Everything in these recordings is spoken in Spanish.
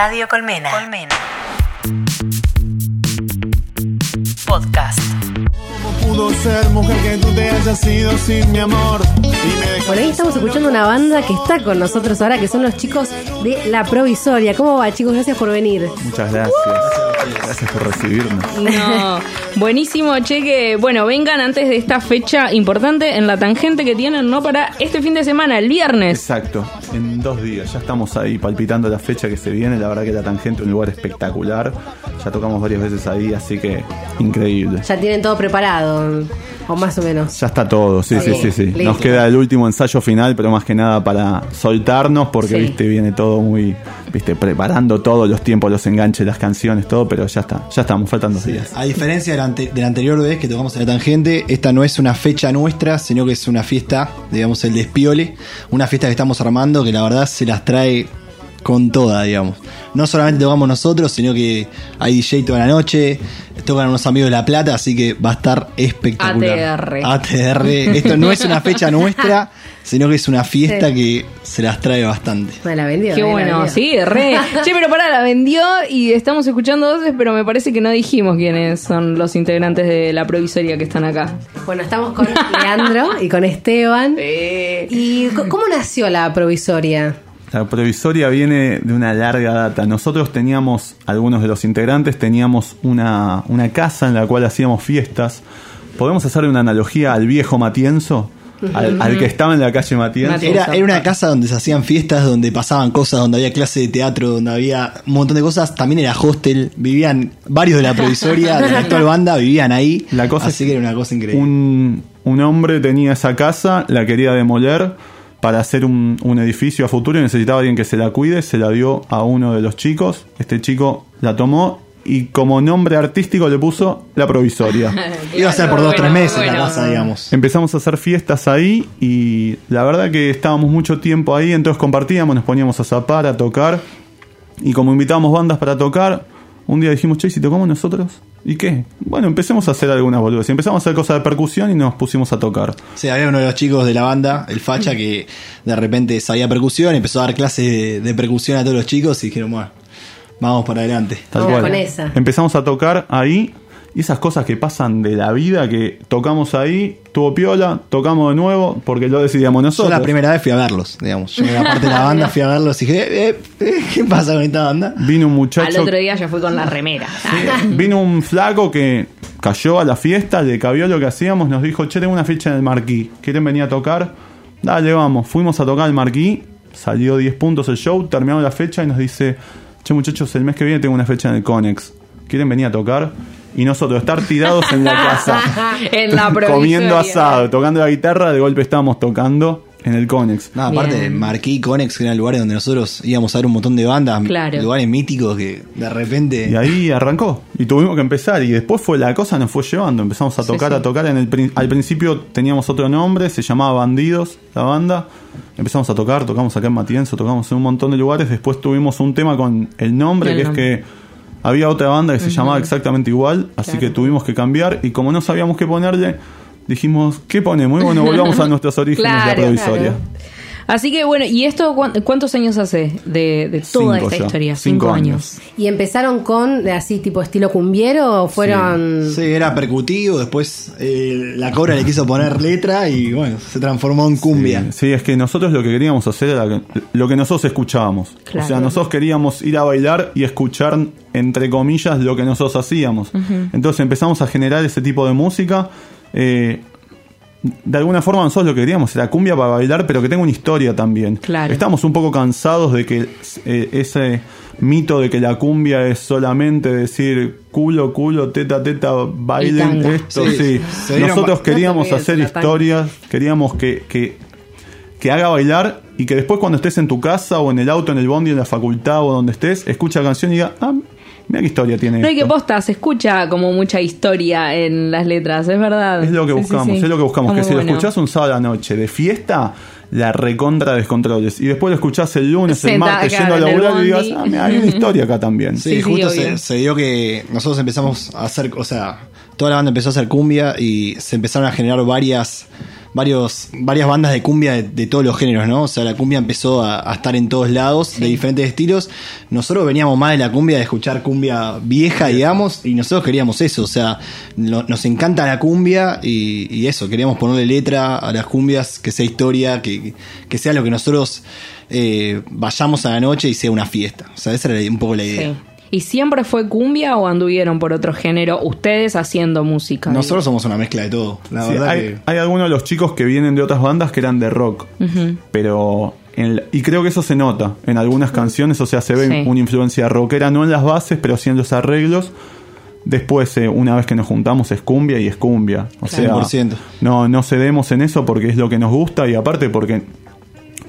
Radio Colmena. Colmena. Podcast. pudo ser mujer que tú te hayas sido sin mi amor? Y me dejaste Bueno, ahí estamos escuchando una banda que está con nosotros ahora, que son los chicos de La Provisoria. ¿Cómo va, chicos? Gracias por venir. Muchas gracias. Gracias por recibirnos. No, buenísimo, che, que bueno, vengan antes de esta fecha importante en la tangente que tienen, ¿no? Para este fin de semana, el viernes. Exacto, en dos días. Ya estamos ahí palpitando la fecha que se viene. La verdad que la tangente es un lugar espectacular. Ya tocamos varias veces ahí, así que increíble. Ya tienen todo preparado, o más o menos. Ya está todo, sí, sí, sí, sí. Listo. Nos queda el último ensayo final, pero más que nada para soltarnos, porque Sí. viste, viene todo muy, viste, preparando todos los tiempos, los enganches, las canciones, todo, pero ya está, ya estamos, faltan dos días. A diferencia de la, ante- de la anterior vez que tocamos en la tangente, esta no es una fecha nuestra, sino que es una fiesta, digamos, el despiole. Una fiesta que estamos armando que la verdad se las trae con toda, digamos. No solamente tocamos nosotros, sino que hay DJ toda la noche, tocan unos amigos de La Plata, así que va a estar espectacular. ATR. ATR. Esto no es una fecha nuestra, sino que es una fiesta que se las trae bastante. Me la vendió. Qué eh, la bueno, vendió. sí, re. Che, pero pará, la vendió y estamos escuchando voces, pero me parece que no dijimos quiénes son los integrantes de la provisoria que están acá. Bueno, estamos con Leandro y con Esteban. ¿Y cómo nació La Provisoria? La provisoria viene de una larga data. Nosotros teníamos, algunos de los integrantes, teníamos una, una casa en la cual hacíamos fiestas. ¿Podemos hacerle una analogía al viejo Matienzo? Al, al que estaba en la calle. Matienzo. Era, era una casa donde se hacían fiestas, donde pasaban cosas, donde había clase de teatro, donde había un montón de cosas. También era hostel, vivían varios de la provisoria, de la actual banda, vivían ahí. La cosa así es que era una cosa increíble. Un, un hombre tenía esa casa, la quería demoler para hacer un, un edificio a futuro y necesitaba alguien que se la cuide. Se la dio a uno de los chicos. Este chico la tomó y como nombre artístico le puso la provisoria. Iba a ser por dos o tres Bueno, meses la casa, digamos. Empezamos a hacer fiestas ahí y la verdad que estábamos mucho tiempo ahí, entonces compartíamos, nos poníamos a zapar, a tocar y como invitábamos bandas para tocar, un día dijimos, che, ¿y si tocamos nosotros? ¿Y qué? Bueno, empecemos a hacer algunas boludas. Y empezamos a hacer cosas de percusión y nos pusimos a tocar. Sí, había uno de los chicos de la banda, el Facha, que de repente sabía percusión, empezó a dar clases de, de percusión a todos los chicos y dijeron, bueno, vamos para adelante. Tal Vamos cual. con esa. Empezamos a tocar ahí y esas cosas que pasan de la vida, que tocamos ahí, tuvo piola, tocamos de nuevo, porque lo decidíamos Yo nosotros. la primera vez fui a verlos, digamos. Yo era parte de la banda, fui a verlos y dije, eh, eh, eh, ¿qué pasa con esta banda? Vino un muchacho Al otro día ya fue con la remera. Vino un flaco que cayó a la fiesta, le cabió lo que hacíamos, nos dijo, che, tengo una ficha en el marquí, ¿quieren venir a tocar? Dale, vamos. Fuimos a tocar el marquí, salió 10 puntos el show, terminamos la fecha y nos dice, che muchachos, el mes que viene tengo una fecha en el Conex, ¿quieren venir a tocar? Y nosotros estar tirados en la casa, en la comiendo asado, tocando la guitarra, de golpe estábamos tocando en el Conex. No, aparte de Bien. Marquí, Conex, que eran lugares donde nosotros íbamos a ver un montón de bandas, Claro. lugares míticos que de repente... Y ahí arrancó. Y tuvimos que empezar. Y después fue la cosa nos fue llevando. Empezamos a tocar, sí. a tocar. En el, al principio teníamos otro nombre, se llamaba Bandidos, la banda. Empezamos a tocar, tocamos acá en Matienzo, tocamos en un montón de lugares. Después tuvimos un tema con el nombre, El que nombre. es que había otra banda que se llamaba exactamente igual. Así que tuvimos que cambiar. Y como no sabíamos qué ponerle, dijimos, ¿qué ponemos? Y bueno, volvamos a nuestros orígenes de la provisoria. claro. Así que bueno, ¿y esto cuán- cuántos años hace de, de toda Cinco esta ya, historia? cinco años. ¿Y empezaron con así tipo estilo cumbiero o fueron...? Sí, era percutivo, después eh, la cobra le quiso poner letra y bueno, se transformó en cumbia. Sí, sí, es que nosotros lo que queríamos hacer era lo que nosotros escuchábamos. Claro. O sea, nosotros queríamos ir a bailar y escuchar, entre comillas, lo que nosotros hacíamos. Entonces empezamos a generar ese tipo de música. Eh, de alguna forma nosotros lo que queríamos era cumbia para bailar, pero que tenga una historia también. Claro. Estamos un poco cansados de que eh, ese mito de que la cumbia es solamente decir culo, culo, teta, teta, bailen esto, Sí, sí. Nosotros queríamos No hacer historias, queríamos que, que, que haga bailar y que después cuando estés en tu casa o en el auto, en el bondi, en la facultad o donde estés, escucha la canción y diga, ah, mira qué historia tiene. No hay que esto". posta, se escucha como mucha historia en las letras, es verdad. Es lo que Sí, buscamos, sí. es lo que buscamos. Está Que si lo escuchás un sábado a la noche de fiesta, la recontra descontroles. Y después lo escuchás el lunes, el martes, claro, yendo a laburar y digas, ah, mira, hay una historia acá también. Sí, justo se, se dio que nosotros empezamos a hacer, o sea, toda la banda empezó a hacer cumbia y se empezaron a generar varias varios, varias bandas de cumbia de, de todos los géneros, ¿no? O sea, la cumbia empezó a, a estar en todos lados, de diferentes estilos. Nosotros veníamos más de la cumbia, de escuchar cumbia vieja, digamos, y nosotros queríamos eso. O sea, no- nos encanta la cumbia y, y eso, queríamos ponerle letra a las cumbias, que sea historia, que, que sea lo que nosotros eh, vayamos a la noche y sea una fiesta. O sea, esa era un poco la idea. Sí. ¿Y siempre fue cumbia o anduvieron por otro género ustedes haciendo música? Nosotros somos una mezcla de todo. La Sí, verdad hay, que. hay algunos de los chicos que vienen de otras bandas que eran de rock. Pero. en la- y creo que eso se nota en algunas canciones. O sea, se ve Sí. una influencia rockera, no en las bases, pero sí en los arreglos. Después, eh, una vez que nos juntamos, es cumbia y es cumbia. O sea, 100%. no, no cedemos en eso porque es lo que nos gusta y aparte porque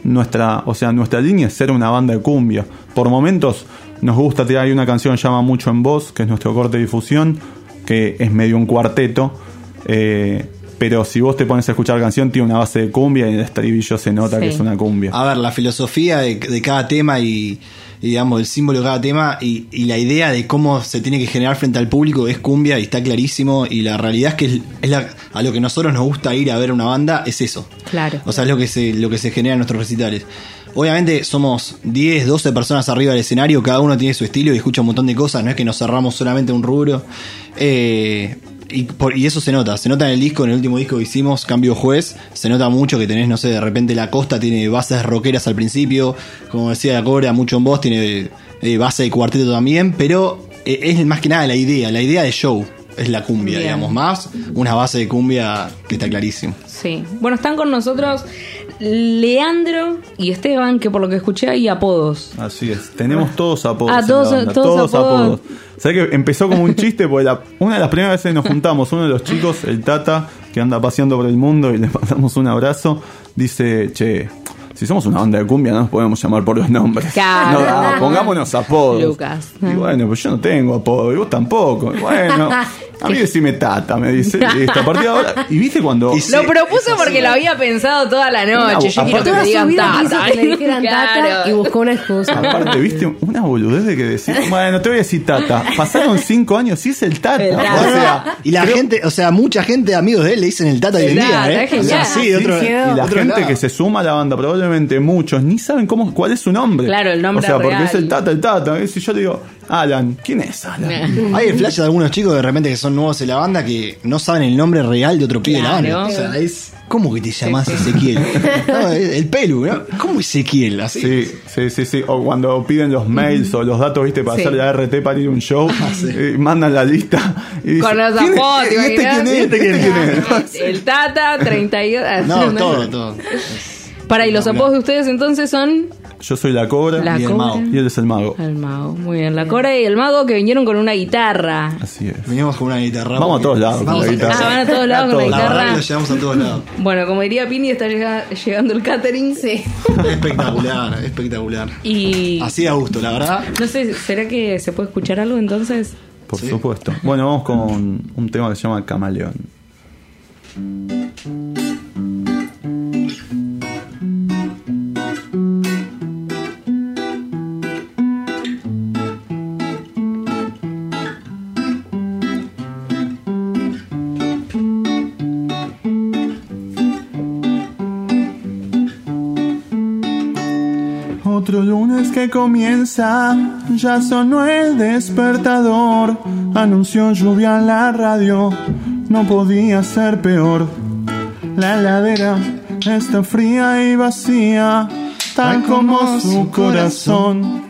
nuestra, o sea, nuestra línea es ser una banda de cumbia. Por momentos nos gusta tirar hay una canción que llama Mucho en Voz, que es nuestro corte de difusión, que es medio un cuarteto. eh, pero si vos te pones a escuchar la canción, tiene una base de cumbia y en el estribillo se nota Sí. que es una cumbia. A ver, la filosofía de, de cada tema y, y, digamos, el símbolo de cada tema y, y la idea de cómo se tiene que generar frente al público es cumbia y está clarísimo. Y la realidad es que es, es la- a lo que nosotros nos gusta ir a ver una banda es eso. Claro. O sea, es lo que se, lo que se genera en nuestros recitales. Obviamente somos 10, 12 personas arriba del escenario, cada uno tiene su estilo y escucha un montón de cosas, no es que nos cerramos solamente un rubro. Eh, y, por- y eso se nota, se nota en el disco, en el último disco que hicimos, Cambio Juez, se nota mucho que tenés, no sé, de repente la costa tiene bases rockeras al principio, como decía la Cobra, mucho en voz, tiene eh, base de cuarteto también, pero eh, es más que nada la idea, la idea de show es la cumbia, Bien. digamos, más una base de cumbia que está clarísimo. Sí. Bueno, están con nosotros Leandro y Esteban, que por lo que escuché hay apodos. Así es, tenemos todos apodos. Ah, todos- todos apodos. ¿Sabés que empezó como un chiste? Porque la- una de las primeras veces que nos juntamos, uno de los chicos, el Tata, que anda paseando por el mundo y le mandamos un abrazo, dice, che, si somos una banda de cumbia no nos podemos llamar por los nombres. Claro. No, da, pongámonos apodos. Lucas. Y bueno, pues yo no tengo apodo, y vos tampoco. Y bueno, a mí decime Tata, me dice, listo, a partir de ahora. Y viste cuando... Y. Lo propuso porque lo había pensado toda la noche. Yo quiero que me digan tata. que le dijeran tata y buscó una excusa. Aparte, viste una boludez de que decir, bueno, te voy a decir Tata. Pasaron cinco años, sí es el Tata. El Tata. O sea, Y la gente, o sea, mucha gente, amigos de él, le dicen el Tata hoy en día, ¿eh? es O sea, genial. sí, otro, Sí, y la otro gente lado. que se suma a la banda, probablemente muchos, ni saben cómo, cuál es su nombre. Claro, el nombre O sea, porque es el Tata, el Tata. ¿eh? Si yo le digo, Alan, ¿quién es Alan? Hay el flash de algunos chicos de repente que son nuevos en la banda que no saben el nombre real de otro pibe de la banda. O sea, es. ¿Cómo que te llamas Ezequiel? No, el el pelu, ¿no? ¿Cómo Ezequiel? Así. Sí, sí, sí, sí. O cuando piden los mails o los datos, viste, para Sí. hacer la RT para ir a un show, eh, mandan la lista y dicen, Con los ¿quién es? apodos, ¿te ¿Y este quién es? ¿Este quién es? El Tata, 32. No, todo, todo. Para, y los apodos de ustedes entonces son Yo soy la cobra la Y el cobra. mago. y él es el mago. El mago, muy bien. La cobra y el mago que vinieron con una guitarra. Así es. Venimos con una guitarra. Vamos a todos lados con Vamos la a- guitarra. Ah, van a todos lados con la La guitarra. que lo llevamos a todos lados. Bueno, como diría Pini, está llega- llegando el catering. Sí. Espectacular, espectacular. Y Así a gusto, la verdad. no sé, ¿será que se puede escuchar algo entonces? Por Sí. supuesto. Bueno, vamos con un tema que se llama Camaleón. Lunes que comienza, ya sonó el despertador. Anunció lluvia en la radio, no podía ser peor. La heladera está fría y vacía, tal como su corazón.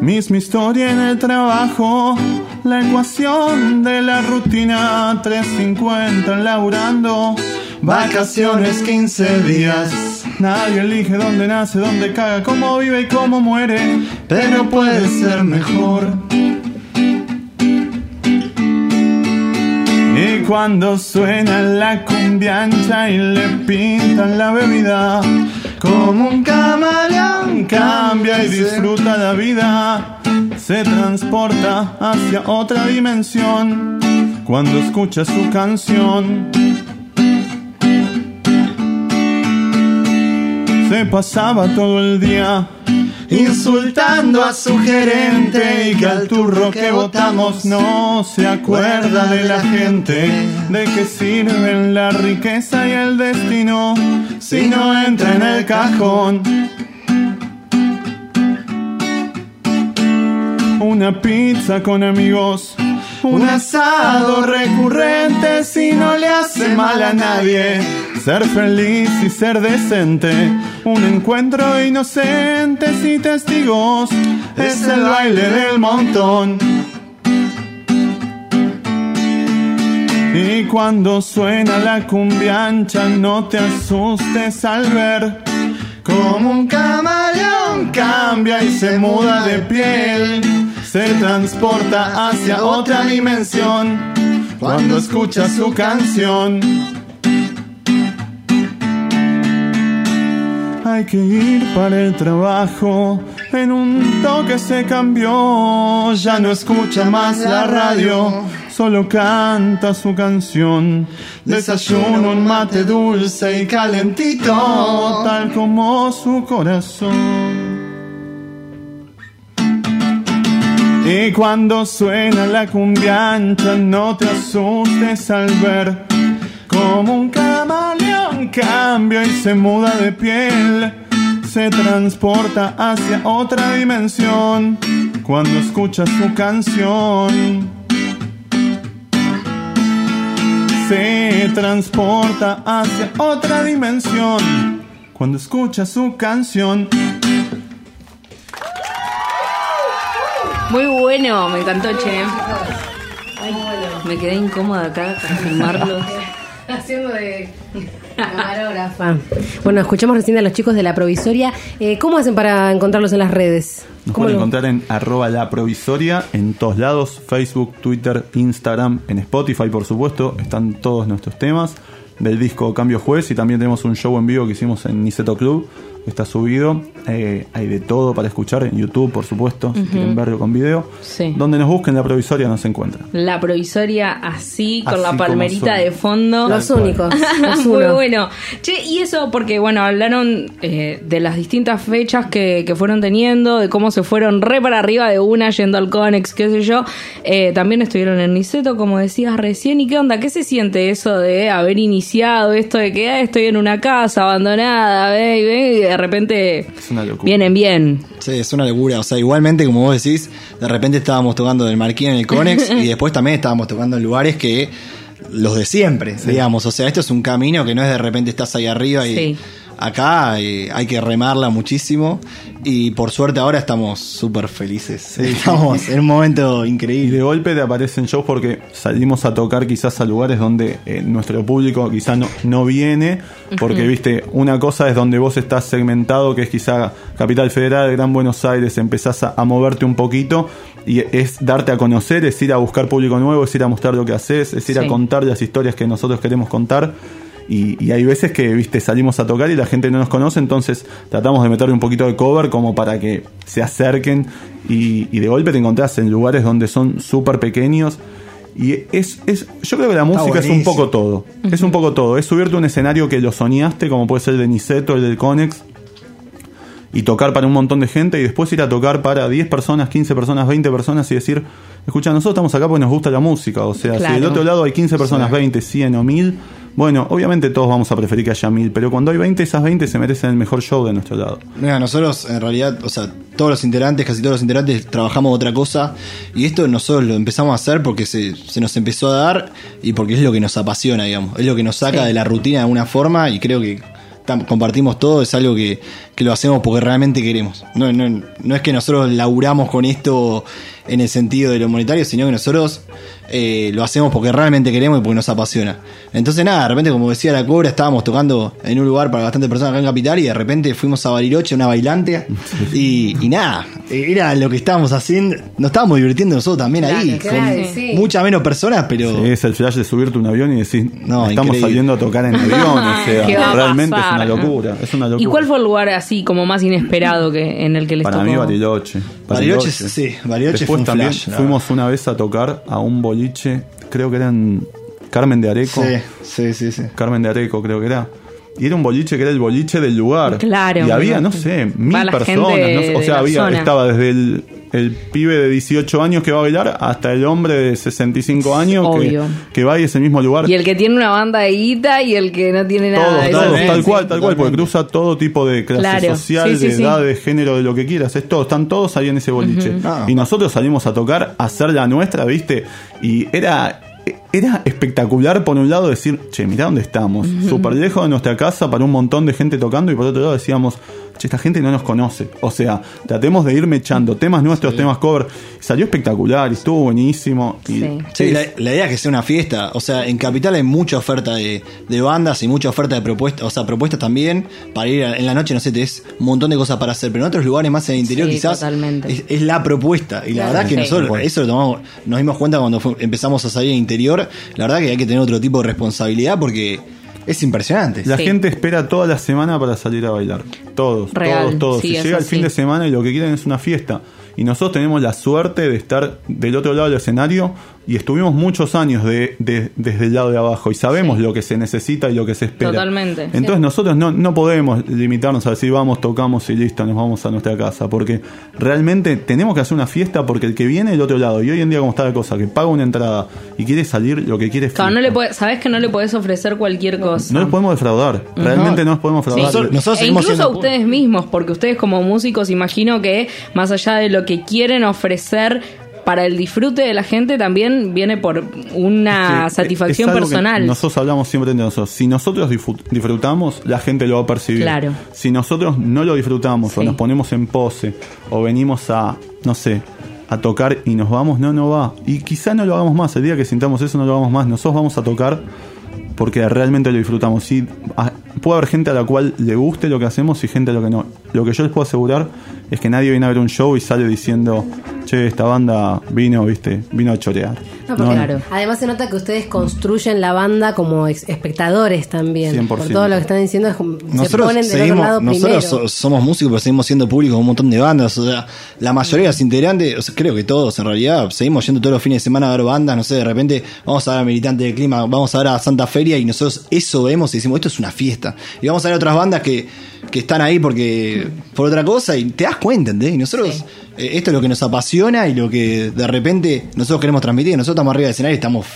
Misma historia en el trabajo, la ecuación de la rutina, 350 laburando, vacaciones 15 días. Nadie elige dónde nace, dónde caga, cómo vive y cómo muere, pero puede ser mejor. Y cuando suena la cumbia ancha y le pintan la bebida, como un camaleón cambia y disfruta la vida, se transporta hacia otra dimensión cuando escucha su canción. Se pasaba todo el día insultando a su gerente y que al turro que votamos no se acuerda de la gente. ¿De qué sirven la riqueza y el destino si no entra en el cajón? Una pizza con amigos, un asado recurrente si no le hace mal a nadie. Ser feliz y ser decente, un encuentro inocente y testigos, es el baile del montón. Y cuando suena la cumbiancha, no te asustes al ver como un camaleón cambia y se muda de piel, se transporta hacia otra dimensión cuando escucha su canción. Hay que ir para el trabajo, en un toque se cambió, ya no escucha más la radio, solo canta su canción. Desayuno un mate dulce y calentito, tal como su corazón. Y cuando suena la cumbiancha, no te asustes al ver como un camaleón cambia y se muda de piel. Se transporta hacia otra dimensión cuando escucha su canción. Se transporta hacia otra dimensión cuando escucha su canción. Muy bueno, me encantó, che. Me quedé incómoda acá para filmarlo. Haciendo de camarógrafa. Bueno, escuchamos recién a los chicos de la provisoria. Eh, ¿Cómo hacen para encontrarlos en las redes? Nos ¿Cómo pueden lo- encontrar en arroba la provisoria en todos lados, Facebook, Twitter, Instagram, en Spotify por supuesto, están todos nuestros temas del disco Cambio Juez y también tenemos un show en vivo que hicimos en Niceto Club, está subido, Eh, hay de todo para escuchar en YouTube por supuesto, si quieren verlo con video, Sí. donde nos busquen la provisoria nos encuentran. La provisoria así, con Así la palmerita de fondo. Los únicos. Los Muy bueno. Che, y eso porque, bueno, hablaron eh, de las distintas fechas que, que fueron teniendo, de cómo se fueron re para arriba de una yendo al Conex, qué sé yo. Eh, también estuvieron en Niceto, como decías recién. ¿Y qué onda? ¿Qué se siente eso de haber iniciado esto de que "Ah, estoy en una casa abandonada, ve, y ve", y de repente Es una locura. vienen bien? Sí, es una locura. O sea, igualmente, como vos decís, de repente estábamos tocando del Marquín en el Conex y después también estábamos tocando en lugares que los de siempre, digamos. O sea, esto es un camino que no es de repente estás ahí arriba y Sí. Acá eh, hay que remarla muchísimo. Y por suerte ahora estamos súper felices. Estamos en un momento Y increíble. de golpe te aparecen shows porque salimos a tocar quizás a lugares donde eh, nuestro público quizás no, no viene, porque viste, una cosa es donde vos estás segmentado, que es quizá Capital Federal, Gran Buenos Aires, empezás a, a moverte un poquito y es darte a conocer, es ir a buscar público nuevo, es ir a mostrar lo que haces, es ir Sí. a contar las historias que nosotros queremos contar. Y, y hay veces que, viste, salimos a tocar y la gente no nos conoce, entonces tratamos de meterle un poquito de cover como para que se acerquen y, y de golpe te encontrás en lugares donde son súper pequeños. Y es, es, yo creo que la música es un poco todo. Es un poco todo. Es subirte a un escenario que lo soñaste, como puede ser el de Niceto, el del Conex, y tocar para un montón de gente y después ir a tocar para 10 personas, 15 personas, 20 personas y decir, escucha, nosotros estamos acá porque nos gusta la música. O sea, si del otro lado hay 15 personas, 20, 100 o 1000, bueno, obviamente todos vamos a preferir que haya 1000, pero cuando hay 20, esas 20 se merecen el mejor show de nuestro lado. Mira, nosotros en realidad, o sea, todos los integrantes, casi todos los integrantes trabajamos otra cosa y esto nosotros lo empezamos a hacer porque se, se nos empezó a dar y porque es lo que nos apasiona, digamos, es lo que nos saca Sí. de la rutina de alguna forma y creo que compartimos todo, es algo que, que lo hacemos porque realmente queremos. No, no, no es que nosotros laburamos con esto en el sentido de lo monetario, sino que nosotros eh, lo hacemos porque realmente queremos y porque nos apasiona. Entonces nada, de repente como decía la cobra, estábamos tocando en un lugar para bastantes personas acá en Capital y de repente fuimos a Bariloche, una bailante, y, y nada, era lo que estábamos haciendo, nos estábamos divirtiendo nosotros también ahí, Claro, con sí. muchas menos personas, pero... Sí, es el flash de subirte a un avión y decir, No, estamos increíble. saliendo a tocar en avión. o sea, ¿Qué va a realmente es una locura. Es una locura. ¿Y cuál fue el lugar así como más inesperado que en el que les Para tocó? mí Bariloche. Bariloche, sí, Bariloche Después fue un también flash, la fuimos una vez a tocar a un boliche, creo que era en Carmen de Areco. Sí, sí, sí, sí. Carmen de Areco creo que era. y era un boliche que era el boliche del lugar. Claro. Y había, no sé, mil personas. no sé, o sea, había, zona. estaba desde el, el pibe de 18 años que va a bailar hasta el hombre de 65 años que, que va y es el mismo lugar. Y el que tiene una banda de guita y el que no tiene nada. Todos, de todos, tal cual, tal cual, porque cruza todo tipo de clase Claro, social, sí, sí, de sí. edad, de género, de lo que quieras. Es todo, están todos ahí en ese boliche. Ah. Y nosotros salimos a tocar, a hacer la nuestra, ¿viste? Y era. Era espectacular por un lado decir, che, mirá dónde estamos, súper lejos de nuestra casa para un montón de gente tocando y por otro lado decíamos, che, esta gente no nos conoce. O sea, tratemos de ir mechando temas nuestros, temas cover. Salió espectacular y estuvo buenísimo. Y Sí. Sí, la, la idea es que sea una fiesta. O sea, en Capital hay mucha oferta de, de bandas y mucha oferta de propuestas. O sea, propuestas también para ir a- en la noche, no sé, tenés un montón de cosas para hacer. Pero en otros lugares más en el interior Sí, quizás totalmente. es, es la propuesta. Y la Claro, verdad que sí. nosotros eso lo tomamos, nos dimos cuenta cuando fu- empezamos a salir en interior. La verdad que hay que tener otro tipo de responsabilidad porque es impresionante. La Sí. gente espera toda la semana para salir a bailar. Todos, Real, todos, todos. sí, y es llega el fin de semana y lo que quieren es una fiesta. Y nosotros tenemos la suerte de estar del otro lado del escenario y estuvimos muchos años de, de- desde el lado de abajo y sabemos Sí. lo que se necesita y lo que se espera. Totalmente. Entonces Sí. nosotros no, no podemos limitarnos a decir vamos, tocamos y listo, nos vamos a nuestra casa. Porque realmente tenemos que hacer una fiesta porque el que viene del otro lado y hoy en día como está la cosa, que paga una entrada y quiere salir, lo que quiere es Claro, no le puede- sabes que no le podés ofrecer cualquier cosa. No les podemos defraudar. Realmente no, nos podemos Sí. defraudar. Nosotros- nosotros e incluso siendo ustedes mismos, porque ustedes como músicos imagino que más allá de lo que quieren ofrecer para el disfrute de la gente, también viene por una Es que satisfacción personal. Nosotros hablamos siempre entre nosotros. Si nosotros disfrut- disfrutamos, la gente lo va a percibir. Claro. Si nosotros no lo disfrutamos o Sí. nos ponemos en pose o venimos a, no sé, a tocar y nos vamos, no, no va. Y quizá no lo hagamos más. El día que sintamos eso, no lo hagamos más. Nosotros vamos a tocar porque realmente lo disfrutamos. Y a- puede haber gente a la cual le guste lo que hacemos y gente a lo que no. Lo que yo les puedo asegurar es que nadie viene a ver un show y sale diciendo, che, esta banda vino, viste, vino a chorear. No, porque No, Claro. Además se nota que ustedes construyen la banda como espectadores también. 100%. Por todo lo que están diciendo, es como- se Nosotros, ponen del seguimos, otro lado nosotros primero. so- somos músicos, pero seguimos siendo públicos de un montón de bandas. O sea, la mayoría de los integrantes, o sea, creo que todos en realidad, seguimos yendo todos los fines de semana a ver bandas. No sé, de repente vamos a ver a Militante del Clima, vamos a ver a Santa Feria y nosotros eso vemos y decimos, esto es una fiesta. Y vamos a ver otras bandas que, que están ahí porque por otra cosa y te das cuenta, ¿entendés? Y nosotros, eh, esto es lo que nos apasiona y lo que de repente nosotros queremos transmitir. Nosotros estamos arriba del escenario y estamos.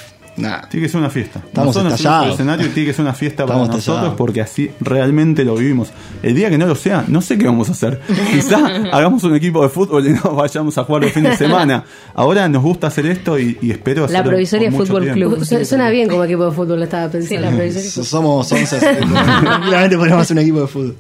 Nada. Tiene que ser una fiesta. Estamos nosotros estallados. escenario y tiene que ser una fiesta para nosotros estallados. porque así realmente lo vivimos. El día que no lo sea, no sé qué vamos a hacer. Quizá hagamos un equipo de fútbol y no vayamos a jugar el fin de semana. Ahora nos gusta hacer esto y, y espero hacerlo. Provisoria por mucho Fútbol tiempo. Club. Su- Suena bien como equipo de fútbol, estaba Sí, pensando. la provisoria So- Somos, somos tranquilamente podemos hacer un equipo de fútbol.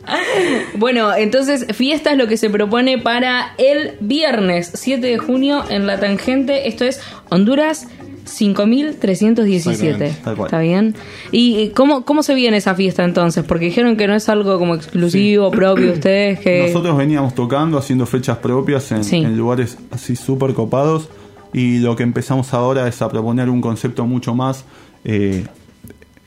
Bueno, entonces fiesta es lo que se propone para el viernes 7 de junio en La Tangente. Esto es Honduras 5317. Exactamente, tal cual. ¿Está bien? ¿Y cómo, cómo se viene esa fiesta entonces? Porque dijeron que no es algo como exclusivo, propio de ustedes. que Nosotros veníamos tocando, haciendo fechas propias en, Sí. en lugares así súper copados y lo que empezamos ahora es a proponer un concepto mucho más eh,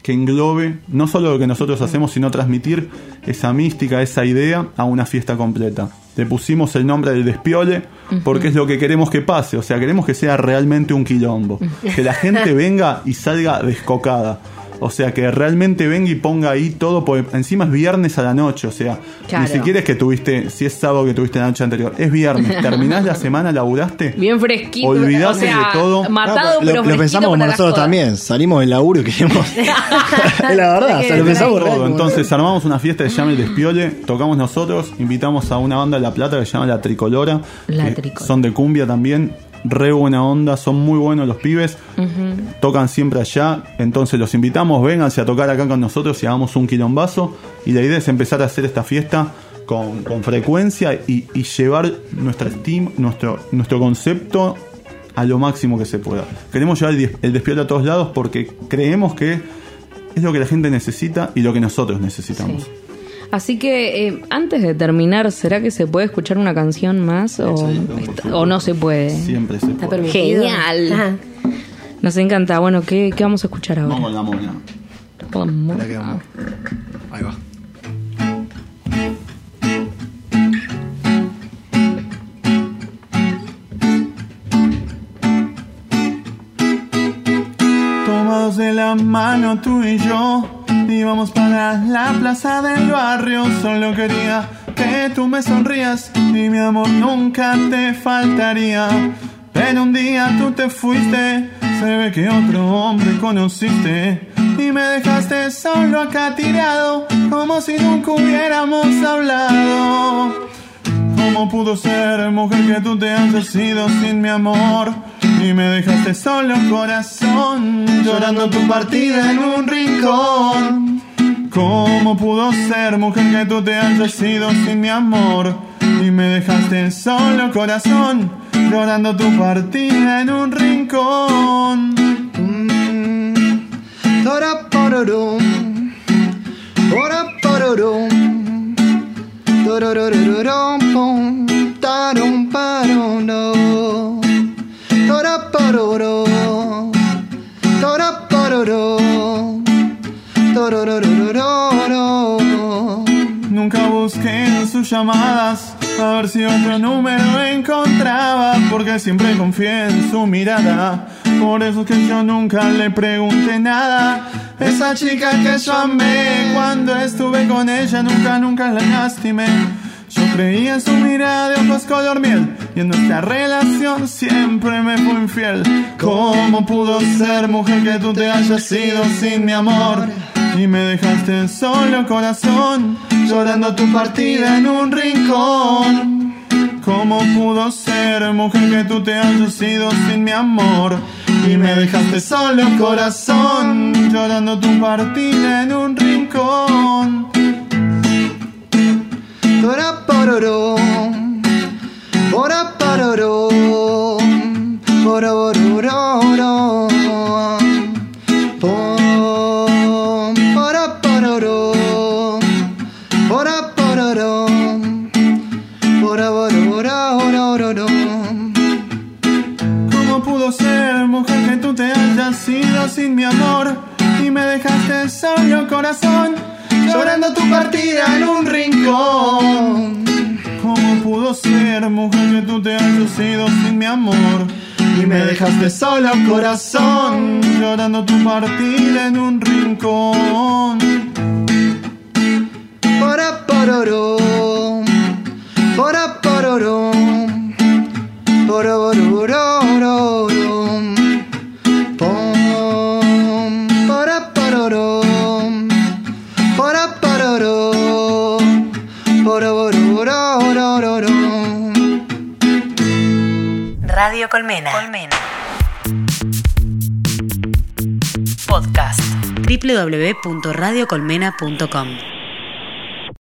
que englobe no solo lo que nosotros hacemos, sino transmitir esa mística, esa idea a una fiesta completa. Le pusimos el nombre del despiole porque es lo que queremos que pase, o sea, queremos que sea realmente un quilombo, que la gente venga y salga descocada. O sea, que realmente venga y ponga ahí todo, porque encima es viernes a la noche, o sea, Claro. ni siquiera es que tuviste, si es sábado que tuviste la noche anterior, es viernes, terminás la semana, laburaste, Bien fresquito. Olvidate o sea, de todo. Matado, Lo, pero lo fresquito pensamos como nosotros también. Salimos del laburo y queremos. es la verdad, o sea, lo pensamos todo. Entonces armamos una fiesta que se llama El Despiole, tocamos nosotros, invitamos a una banda de La Plata que se llama La Tricolora. La que Tricolora. Son de cumbia también, re buena onda, son muy buenos los pibes, tocan siempre allá, entonces los invitamos, vénganse a tocar acá con nosotros y hagamos un quilombazo. Y la idea es empezar a hacer esta fiesta con, con frecuencia y, y llevar nuestra Steam, nuestro, nuestro concepto a lo máximo que se pueda. Queremos llevar el, el despiole a todos lados porque creemos que es lo que la gente necesita y lo que nosotros necesitamos. Sí. Así que eh, antes de terminar, ¿será que se puede escuchar una canción más o, está- o no se puede? Siempre se Está puede. permitido. Genial. Ajá. Nos encanta. Bueno, ¿qué, qué vamos a escuchar ahora? Vamos la mona. Vamos. Espera que vamos. Ahí va. Tomados de la mano tú y yo, íbamos para la plaza del barrio. Solo quería que tú me sonrías y mi amor nunca te faltaría. Pero un día tú te fuiste, se ve que otro hombre conociste y me dejaste solo acá tirado, como si nunca hubiéramos hablado. ¿Cómo pudo ser, mujer, que tú te hayas ido sin mi amor? Y me dejaste solo corazón, llorando tu partida en un rincón. ¿Cómo pudo ser, mujer, que tú te hayas ido sin mi amor? Y me dejaste solo corazón, llorando tu partida en un rincón. Mm. Oraparorum. Tororororom, pom. Tarum, llamadas a ver si otro número encontraba, porque siempre confié en su mirada. Por eso es que yo nunca le pregunté nada. Esa chica que yo amé cuando estuve con ella, nunca, nunca la lastimé. Yo creía en su mirada de ojos color miel y en nuestra relación siempre me fue infiel. ¿Cómo pudo ser mujer que tú te hayas ido sin mi amor? Y me dejaste solo corazón, llorando tu partida en un rincón. ¿Cómo pudo ser, mujer, que tú te hayas ido sin mi amor? Y me dejaste solo corazón, llorando tu partida en un rincón. Toraparorum. Oraparorum. Ororororom. Sin mi amor? Y me dejaste solo corazón, llorando tu partida en un rincón. ¿Cómo pudo ser, mujer, que tú te hayas ido sin mi amor? Y me dejaste solo corazón, llorando tu partida en un rincón. Oraparorum. Ororororom. Radio Colmena. Colmena. Podcast. www.radiocolmena.com